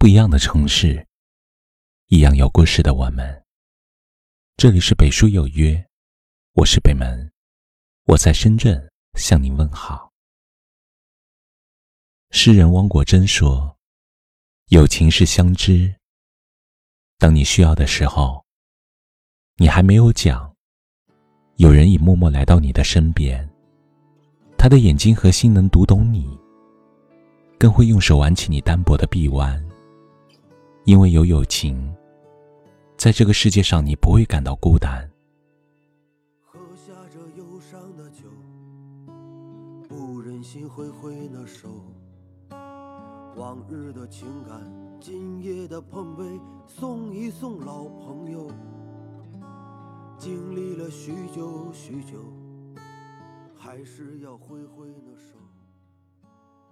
不一样的城市，一样有故事的我们。这里是北书有约，我是北门，我在深圳向您问好。诗人汪国真说：“友情是相知，当你需要的时候，你还没有讲，有人已默默来到你的身边。他的眼睛和心能读懂你，更会用手挽起你单薄的臂弯。”因为有友情，在这个世界上，你不会感到孤单。喝下这忧伤的酒，不忍心挥挥那手，往日的情感，今夜的碰杯，送一送老朋友。经历了许久许久，还是要挥挥那手。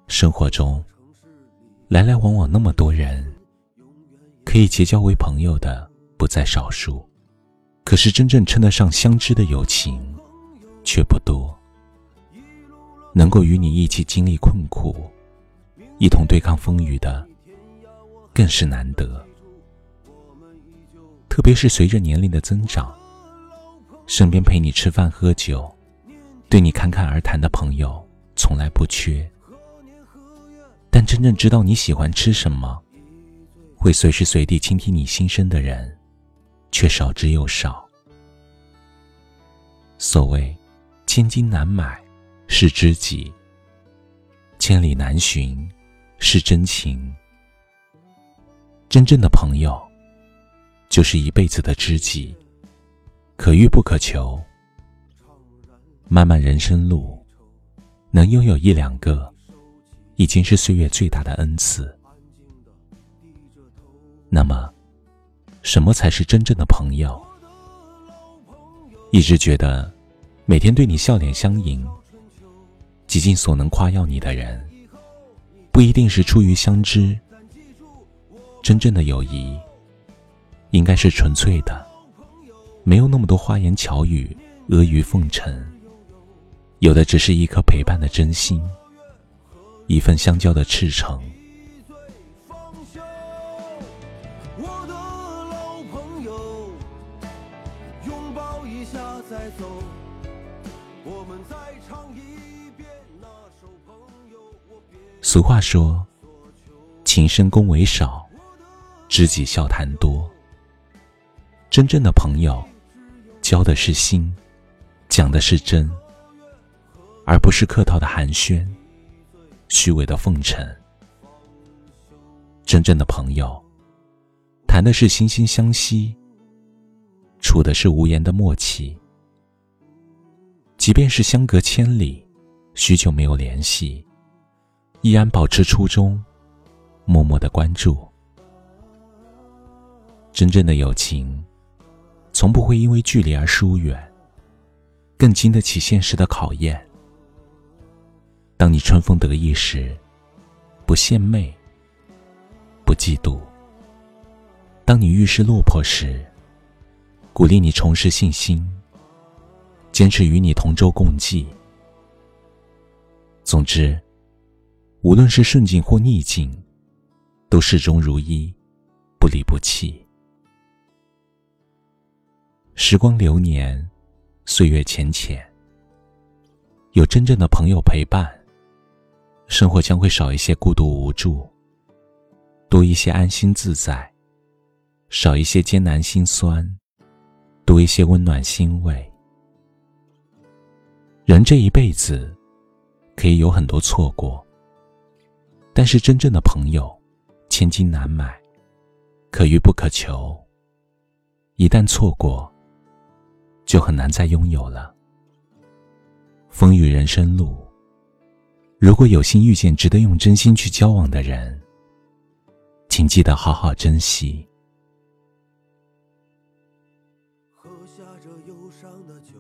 生活中，来来往往那么多人。可以结交为朋友的不在少数，可是真正称得上相知的友情却不多。能够与你一起经历困苦，一同对抗风雨的，更是难得。特别是随着年龄的增长，身边陪你吃饭喝酒，对你侃侃而谈的朋友从来不缺，但真正知道你喜欢吃什么。会随时随地倾听你心声的人，却少之又少。所谓“千金难买是知己，千里难寻是真情”。真正的朋友，就是一辈子的知己，可遇不可求。漫漫人生路，能拥有一两个，已经是岁月最大的恩赐。那么，什么才是真正的朋友？一直觉得，每天对你笑脸相迎、极尽所能夸耀你的人，不一定是出于相知。真正的友谊，应该是纯粹的，没有那么多花言巧语、阿谀奉承，有的只是一颗陪伴的真心，一份相交的赤诚。俗话说，情深恭维少，知己笑谈多。真正的朋友，交的是心，讲的是真，而不是客套的寒暄，虚伪的奉承。真正的朋友，谈的是惺惺相惜，处的是无言的默契。即便是相隔千里，许久没有联系，依然保持初衷，默默的关注。真正的友情，从不会因为距离而疏远，更经得起现实的考验。当你春风得意时，不献媚，不嫉妒；当你遇事落魄时，鼓励你重拾信心。坚持与你同舟共济。总之，无论是顺境或逆境，都始终如一，不离不弃。时光流年，岁月浅浅，有真正的朋友陪伴，生活将会少一些孤独无助，多一些安心自在，少一些艰难心酸，多一些温暖欣慰。人这一辈子，可以有很多错过，但是真正的朋友，千金难买，可遇不可求。一旦错过，就很难再拥有了。风雨人生路，如果有幸遇见值得用真心去交往的人，请记得好好珍惜。喝下这忧伤的酒。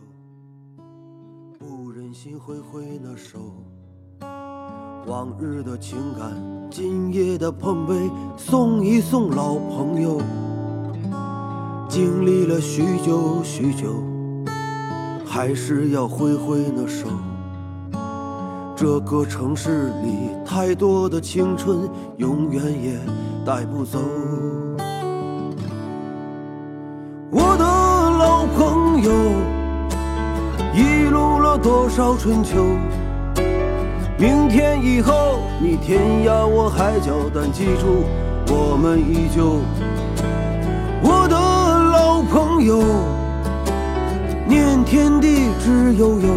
不忍心挥挥，往日的情感，今夜的碰杯，送一送老朋友。经历了许久许久，还是要挥挥那手。这个城市里，太多的青春，永远也带不走。我的老朋友，一路了多少春秋？明天以后，你天涯我海角，但记住，我们依旧。我的老朋友，念天地之悠悠，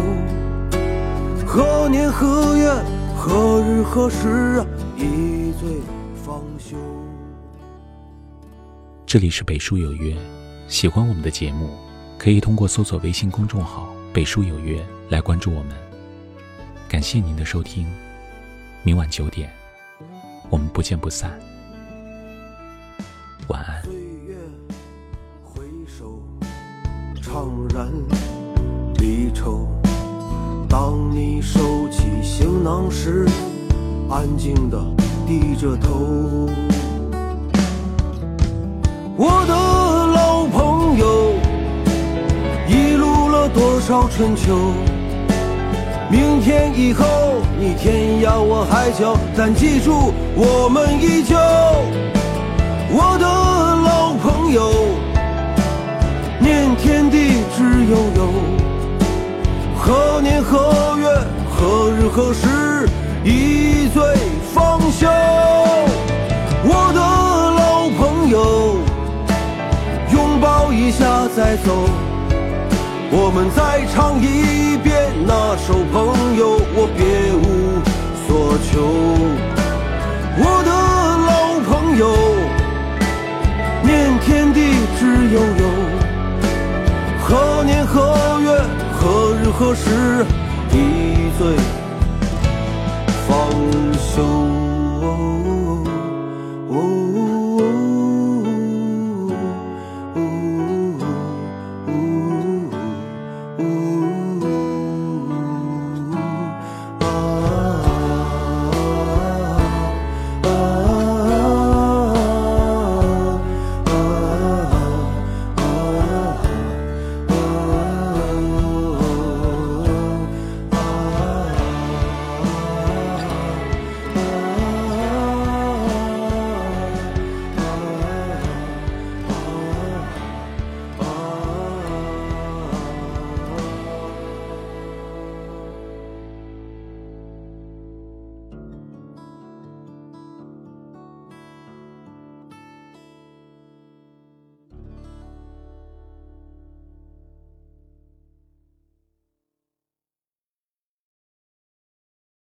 何年何月何日何时啊？一醉方休。这里是北书有约，喜欢我们的节目，可以通过搜索微信公众号“北书有约”来关注我们。感谢您的收听，明晚九点，我们不见不散。晚安。岁月回首，怅然离愁。当你收起行囊时，安静的低着头。我的老朋友，一路了多少春秋？明天以后，你天涯我海角，但记住，我们依旧。我的老朋友，念天地之悠悠，何年何月何日何时，一醉方休。我的老朋友，拥抱一下再走。我们再唱一遍那首《朋友》，我别无所求。我的老朋友，念天地之悠悠，何年何月何日何时，一醉方休。哦